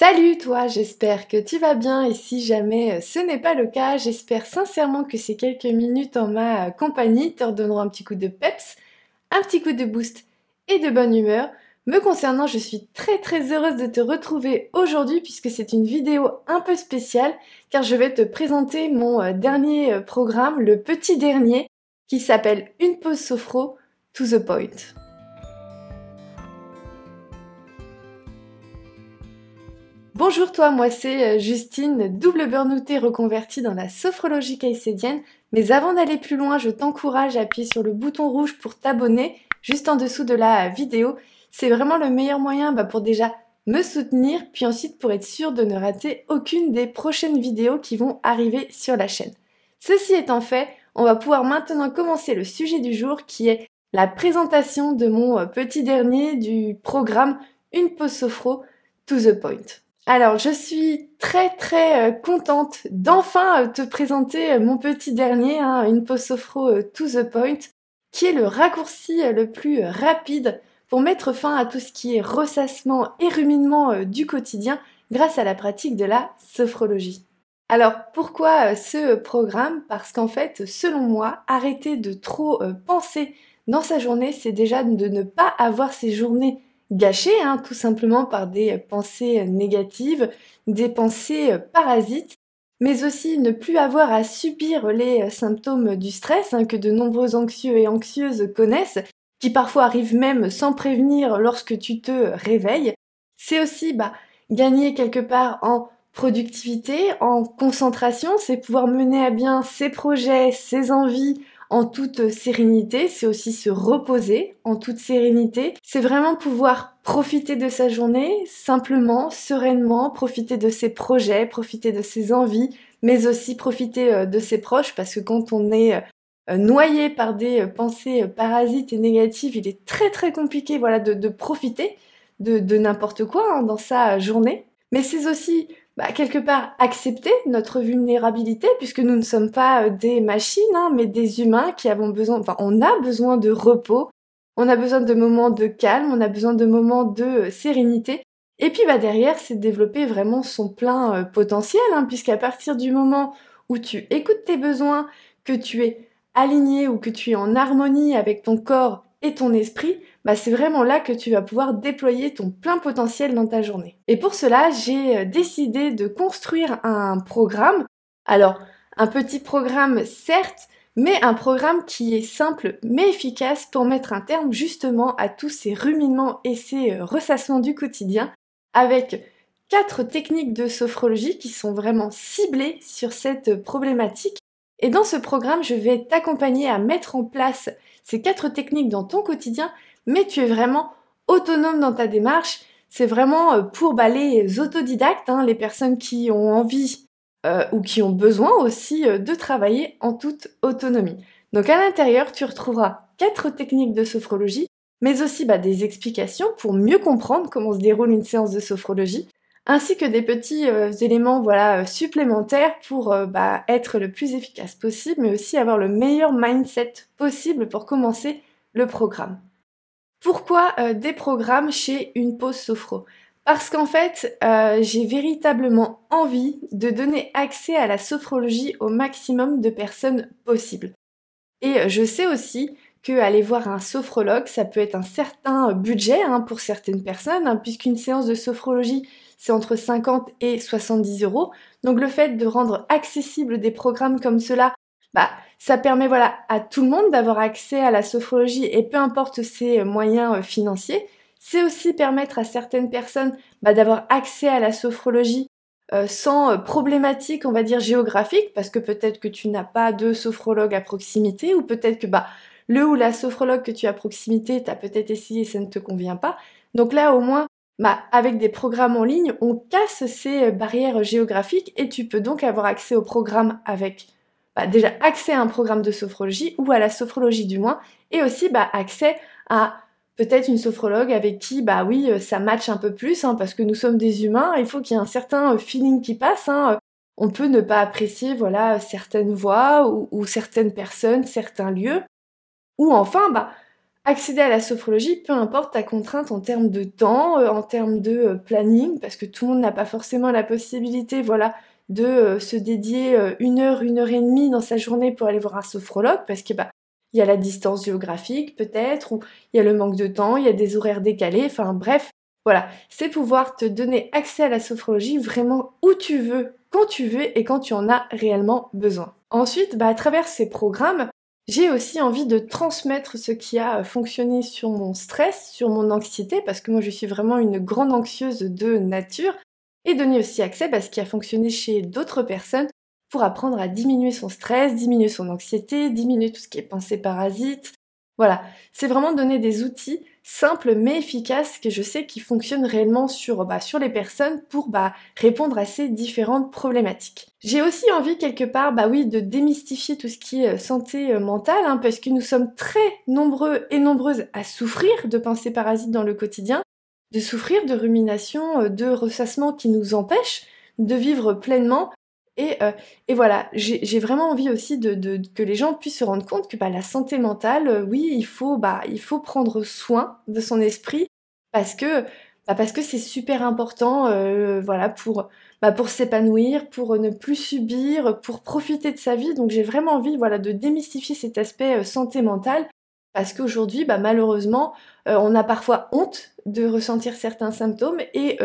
Salut toi, j'espère que tu vas bien et si jamais euh, ce n'est pas le cas, j'espère sincèrement que ces quelques minutes en ma euh, compagnie te redonneront un petit coup de peps, un petit coup de boost et de bonne humeur. Me concernant, je suis très très heureuse de te retrouver aujourd'hui puisque c'est une vidéo un peu spéciale car je vais te présenter mon euh, dernier programme, le petit dernier, qui s'appelle Une pause sophro to the point. Bonjour toi, moi c'est euh, Justine, double burnoutée reconvertie dans la sophrologie caïcédienne. Mais avant d'aller plus loin, je t'encourage à appuyer sur le bouton rouge pour t'abonner, juste en dessous de la vidéo. C'est vraiment le meilleur moyen bah, pour déjà me soutenir, puis ensuite pour être sûr de ne rater aucune des prochaines vidéos qui vont arriver sur la chaîne. Ceci étant fait, on va pouvoir maintenant commencer le sujet du jour qui est la présentation de mon euh, petit dernier du programme Une pause sophro to the point. Alors, je suis très très euh, contente d'enfin euh, te présenter euh, mon petit dernier, hein, une pause sophro to the point, qui est le raccourci le plus rapide pour mettre fin à tout ce qui est ressassement et ruminement du quotidien grâce à la pratique de la sophrologie. Alors pourquoi ce programme? Parce qu'en fait, selon moi, arrêter de trop penser dans sa journée, c'est déjà de ne pas avoir ses journées gâché, hein, tout simplement par des pensées négatives, des pensées parasites, mais aussi ne plus avoir à subir les symptômes du stress hein, que de nombreux anxieux et anxieuses connaissent, qui parfois arrivent même sans prévenir lorsque tu te réveilles. C'est aussi bah, gagner quelque part en productivité, en concentration, c'est pouvoir mener à bien ses projets, ses envies en toute sérénité, c'est aussi se reposer en toute sérénité. C'est vraiment pouvoir profiter de sa journée simplement, sereinement, profiter de ses projets, profiter de ses envies, mais aussi profiter euh, de ses proches parce que quand on est euh, noyé par des euh, pensées parasites et négatives, il est très très compliqué voilà, de, profiter de, n'importe quoi hein, dans sa journée. Mais c'est aussi bah, quelque part accepter notre vulnérabilité puisque nous ne sommes pas euh, des machines, hein, mais des humains qui avons besoin, enfin on a besoin de repos, on a besoin de moments de calme, on a besoin de moments de euh, sérénité. Et puis bah, derrière, c'est développer vraiment son plein euh, potentiel, hein, puisqu'à partir du moment où tu écoutes tes besoins, que tu es aligné ou que tu es en harmonie avec ton corps et ton esprit, bah c'est vraiment là que tu vas pouvoir déployer ton plein potentiel dans ta journée. Et pour cela, j'ai euh, décidé de construire un programme. Alors, un petit programme certes, mais un programme qui est simple mais efficace pour mettre un terme justement à tous ces ruminements et ces euh, ressassements du quotidien avec quatre techniques de sophrologie qui sont vraiment ciblées sur cette problématique. Et dans ce programme, je vais t'accompagner à mettre en place ces quatre techniques dans ton quotidien, mais tu es vraiment autonome dans ta démarche. C'est vraiment euh, pour les autodidactes, hein, les personnes qui ont envie euh, ou qui ont besoin aussi euh, de travailler en toute autonomie. Donc à l'intérieur, tu retrouveras quatre techniques de sophrologie, mais aussi bah, des explications pour mieux comprendre comment se déroule une séance de sophrologie, ainsi que des petits éléments voilà supplémentaires pour bah, être le plus efficace possible, mais aussi avoir le meilleur mindset possible pour commencer le programme. Pourquoi euh, des programmes chez Une Pause Sophro? Parce qu'en fait, euh, j'ai véritablement envie de donner accès à la sophrologie au maximum de personnes possible. Et euh, je sais aussi que aller voir un sophrologue, ça peut être un certain budget hein, pour certaines personnes, hein, puisqu'une séance de sophrologie, c'est entre 50 et 70 euros. Donc le fait de rendre accessible des programmes comme cela bah, ça permet voilà à tout le monde d'avoir accès à la sophrologie et peu importe ses moyens euh, financiers. C'est aussi permettre à certaines personnes bah, d'avoir accès à la sophrologie euh, sans euh, problématique, on va dire géographique, parce que peut-être que tu n'as pas de sophrologue à proximité, ou peut-être que bah, le ou la sophrologue que tu as à proximité, tu peut-être essayé ça ne te convient pas. Donc là, au moins, bah, avec des programmes en ligne, on casse ces barrières géographiques et tu peux donc avoir accès au programme avec bah, déjà accès à un programme de sophrologie ou à la sophrologie du moins, et aussi bah, accès à peut-être une sophrologue avec qui, bah oui, euh, ça match un peu plus, hein, parce que nous sommes des humains, il faut qu'il y ait un certain euh, feeling qui passe. Hein. On peut ne pas apprécier, voilà, certaines voix ou, certaines personnes, certains lieux. Ou enfin, bah, accéder à la sophrologie, peu importe ta contrainte en termes de temps, euh, en termes de euh, planning, parce que tout le monde n'a pas forcément la possibilité, voilà, de euh, se dédier une heure, une heure et demie dans sa journée pour aller voir un sophrologue, parce que bah il y a la distance géographique peut-être, ou il y a le manque de temps, il y a des horaires décalés, enfin bref, voilà, c'est pouvoir te donner accès à la sophrologie vraiment où tu veux, quand tu veux et quand tu en as réellement besoin. Ensuite, bah, à travers ces programmes, j'ai aussi envie de transmettre ce qui a fonctionné sur mon stress, sur mon anxiété, parce que moi je suis vraiment une grande anxieuse de nature, et donner aussi accès à ce qui a fonctionné chez d'autres personnes pour apprendre à diminuer son stress, diminuer son anxiété, diminuer tout ce qui est pensée parasite. Voilà, c'est vraiment donner des outils simples mais efficaces que je sais qui fonctionnent réellement sur, bah, sur les personnes pour bah, répondre à ces différentes problématiques. J'ai aussi envie quelque part, bah oui, de démystifier tout ce qui est euh, santé euh, mentale, hein, parce que nous sommes très nombreux et nombreuses à souffrir de pensées parasites dans le quotidien, de souffrir de ruminations, euh, de ressassements qui nous empêchent de vivre pleinement euh, et, voilà, j'ai vraiment envie aussi de, que les gens puissent se rendre compte que bah, la santé mentale, euh, oui, il faut, bah, il faut prendre soin de son esprit parce que bah, parce que c'est super important, euh, voilà, pour bah, pour s'épanouir, pour ne plus subir, pour profiter de sa vie. Donc j'ai vraiment envie, voilà, de démystifier cet aspect santé mentale parce qu'aujourd'hui, bah, malheureusement, on a parfois honte de ressentir certains symptômes et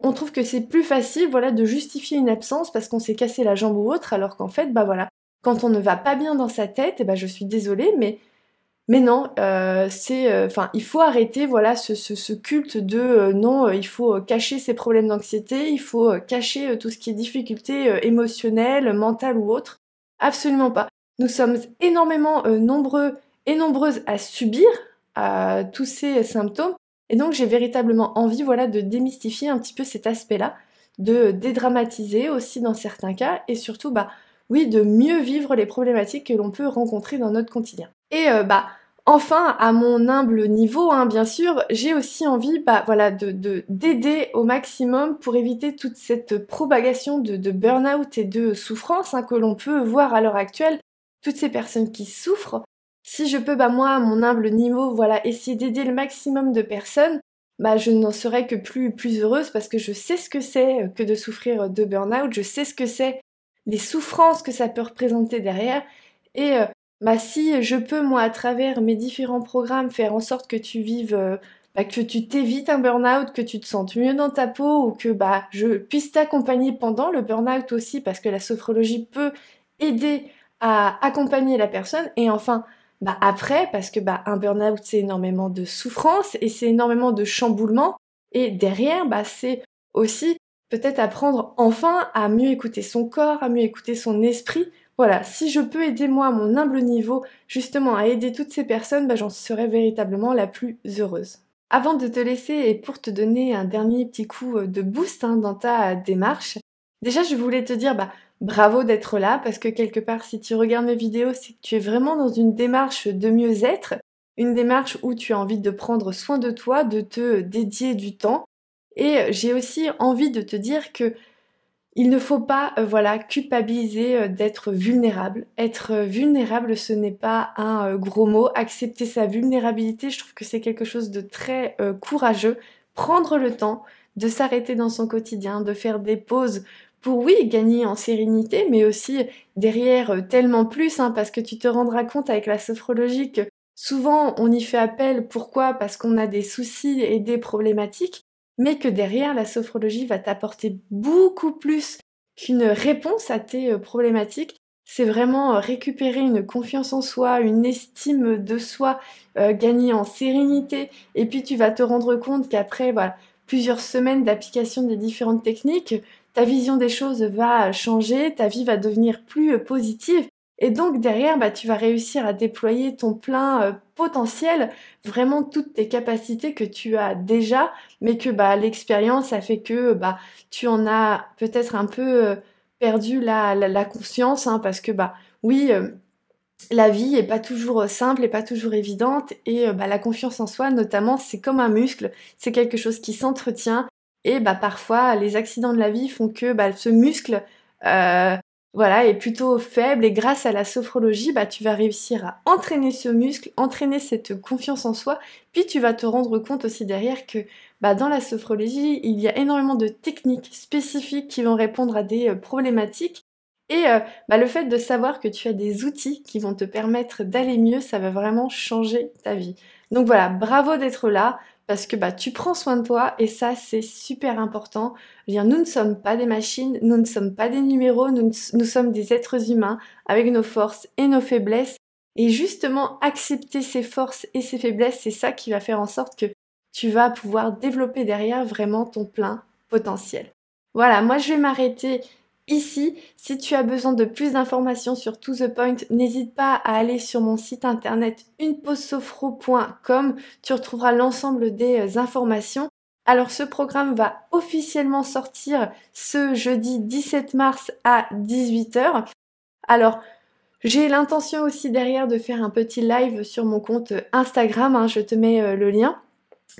on trouve que c'est plus facile voilà de justifier une absence parce qu'on s'est cassé la jambe ou autre alors qu'en fait bah voilà quand on ne va pas bien dans sa tête eh ben je suis désolée mais mais non euh, c'est euh, il faut arrêter voilà ce, ce, culte de euh, non il faut cacher ses problèmes d'anxiété il faut cacher tout ce qui est difficulté émotionnelle mentale ou autre absolument pas. Nous sommes énormément nombreux et nombreuses à subir tous ces symptômes et donc j'ai véritablement envie voilà, de démystifier un petit peu cet aspect-là, de dédramatiser aussi dans certains cas, et surtout, bah oui, de mieux vivre les problématiques que l'on peut rencontrer dans notre quotidien. Et euh, bah enfin, à mon humble niveau, hein, bien sûr, j'ai aussi envie bah, voilà, de, d'aider au maximum pour éviter toute cette propagation de, de burn-out et de souffrance hein, que l'on peut voir à l'heure actuelle. Toutes ces personnes qui souffrent, si je peux, bah moi, à mon humble niveau, voilà, essayer d'aider le maximum de personnes, bah je n'en serais que plus, plus heureuse parce que je sais ce que c'est euh, que de souffrir de burn-out, je sais ce que c'est les souffrances que ça peut représenter derrière. Et euh, bah si je peux, moi, à travers mes différents programmes, faire en sorte que tu vives, euh, bah, que tu t'évites un burn-out, que tu te sentes mieux dans ta peau, ou que bah je puisse t'accompagner pendant le burn-out aussi, parce que la sophrologie peut aider à accompagner la personne. Et enfin, bah après, parce que bah un burn-out c'est énormément de souffrance et c'est énormément de chamboulement. Et derrière, bah c'est aussi peut-être apprendre enfin à mieux écouter son corps, à mieux écouter son esprit. Voilà, si je peux aider moi à mon humble niveau justement à aider toutes ces personnes, bah j'en serais véritablement la plus heureuse. Avant de te laisser et pour te donner un dernier petit coup de boost hein, dans ta démarche, déjà je voulais te dire bah bravo d'être là parce que quelque part, si tu regardes mes vidéos, c'est que tu es vraiment dans une démarche de mieux-être, une démarche où tu as envie de prendre soin de toi, de te dédier du temps. Et j'ai aussi envie de te dire que il ne faut pas, euh, voilà, culpabiliser euh, d'être vulnérable. Être vulnérable, ce n'est pas un euh, gros mot. Accepter sa vulnérabilité, je trouve que c'est quelque chose de très courageux. Prendre le temps de s'arrêter dans son quotidien, de faire des pauses pour oui gagner en sérénité, mais aussi derrière euh, tellement plus, hein, parce que tu te rendras compte avec la sophrologie que souvent on y fait appel, pourquoi? Parce qu'on a des soucis et des problématiques, mais que derrière la sophrologie va t'apporter beaucoup plus qu'une réponse à tes euh, problématiques. C'est vraiment euh, récupérer une confiance en soi, une estime de soi, gagner en sérénité, et puis tu vas te rendre compte qu'après voilà, plusieurs semaines d'application des différentes techniques, ta vision des choses va changer, ta vie va devenir plus euh, positive. Et donc derrière, bah, tu vas réussir à déployer ton plein euh, potentiel, vraiment toutes tes capacités que tu as déjà, mais que bah, l'expérience a fait que bah, tu en as peut-être un peu euh, perdu la, conscience, hein, parce que bah oui, la vie est pas toujours simple et pas toujours évidente, et bah, la confiance en soi, notamment, c'est comme un muscle, c'est quelque chose qui s'entretient, et bah parfois, les accidents de la vie font que bah, ce muscle, euh, voilà, est plutôt faible et grâce à la sophrologie, bah, tu vas réussir à entraîner ce muscle, entraîner cette confiance en soi, puis tu vas te rendre compte aussi derrière que bah, dans la sophrologie, il y a énormément de techniques spécifiques qui vont répondre à des euh, problématiques et euh, bah, le fait de savoir que tu as des outils qui vont te permettre d'aller mieux, ça va vraiment changer ta vie. Donc voilà, bravo d'être là parce que bah, tu prends soin de toi et ça c'est super important. Bien, nous ne sommes pas des machines, nous ne sommes pas des numéros, nous, nous sommes des êtres humains avec nos forces et nos faiblesses. Et justement, accepter ces forces et ces faiblesses, c'est ça qui va faire en sorte que tu vas pouvoir développer derrière vraiment ton plein potentiel. Voilà, moi je vais m'arrêter Ici, si tu as besoin de plus d'informations sur To The Point, n'hésite pas à aller sur mon site internet uneposesophro.com. Tu retrouveras l'ensemble des euh, informations. Alors ce programme va officiellement sortir ce jeudi 17 mars à 18h. Alors j'ai l'intention aussi derrière de faire un petit live sur mon compte Instagram, hein. je te mets euh, le lien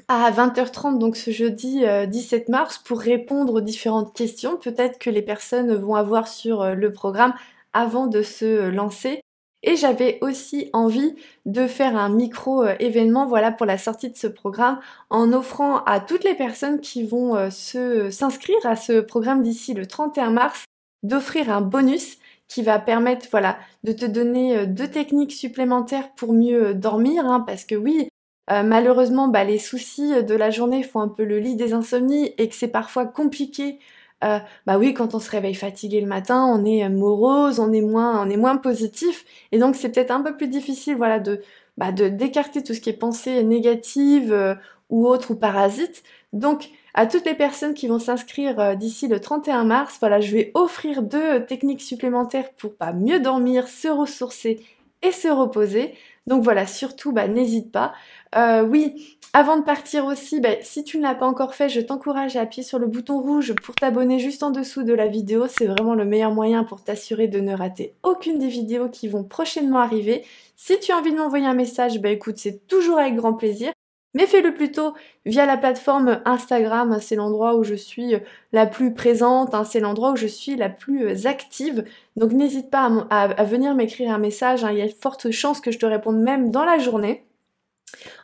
à 20h30, donc ce jeudi 17 euh, mars, pour répondre aux différentes questions, peut-être que les personnes vont avoir sur euh, le programme avant de se euh, lancer. Et j'avais aussi envie de faire un micro événement, voilà, pour la sortie de ce programme, en offrant à toutes les personnes qui vont s'inscrire à ce programme d'ici le 31 mars, d'offrir un bonus qui va permettre, voilà, de te donner deux techniques supplémentaires pour mieux dormir, hein, parce que oui, euh, malheureusement, bah, les soucis de la journée font un peu le lit des insomnies et que c'est parfois compliqué. Euh, bah oui, quand on se réveille fatigué le matin, on est morose, on est moins, on est moins positif, et donc c'est peut-être un peu plus difficile, voilà, de bah, d'écarter tout ce qui est pensée négative euh, ou autre ou parasite. Donc à toutes les personnes qui vont s'inscrire d'ici le 31 mars, voilà, je vais offrir deux techniques supplémentaires pour pas mieux dormir, se ressourcer et se reposer. Donc voilà, surtout, bah, n'hésite pas. Euh, oui, avant de partir aussi, bah, si tu ne l'as pas encore fait, je t'encourage à appuyer sur le bouton rouge pour t'abonner juste en dessous de la vidéo. C'est vraiment le meilleur moyen pour t'assurer de ne rater aucune des vidéos qui vont prochainement arriver. Si tu as envie de m'envoyer un message, bah écoute, c'est toujours avec grand plaisir. Mais fais-le plutôt via la plateforme Instagram, c'est l'endroit où je suis la plus présente, hein, c'est l'endroit où je suis la plus active. Donc n'hésite pas à, venir m'écrire un message, hein. il y a de fortes chances que je te réponde même dans la journée.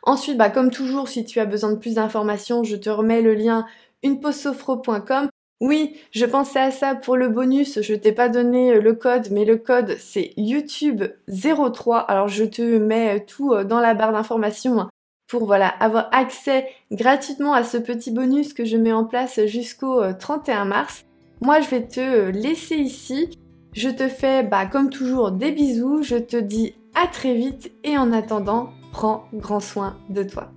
Ensuite, bah, comme toujours, si tu as besoin de plus d'informations, je te remets le lien uneposophro.com. Oui, je pensais à ça pour le bonus, je t'ai pas donné le code, mais le code c'est YouTube03. Alors je te mets tout dans la barre d'informations hein pour voilà avoir accès gratuitement à ce petit bonus que je mets en place jusqu'au 31 euh, mars. Moi je vais te euh, laisser ici. Je te fais bah, comme toujours des bisous. Je te dis à très vite et en attendant, prends grand soin de toi.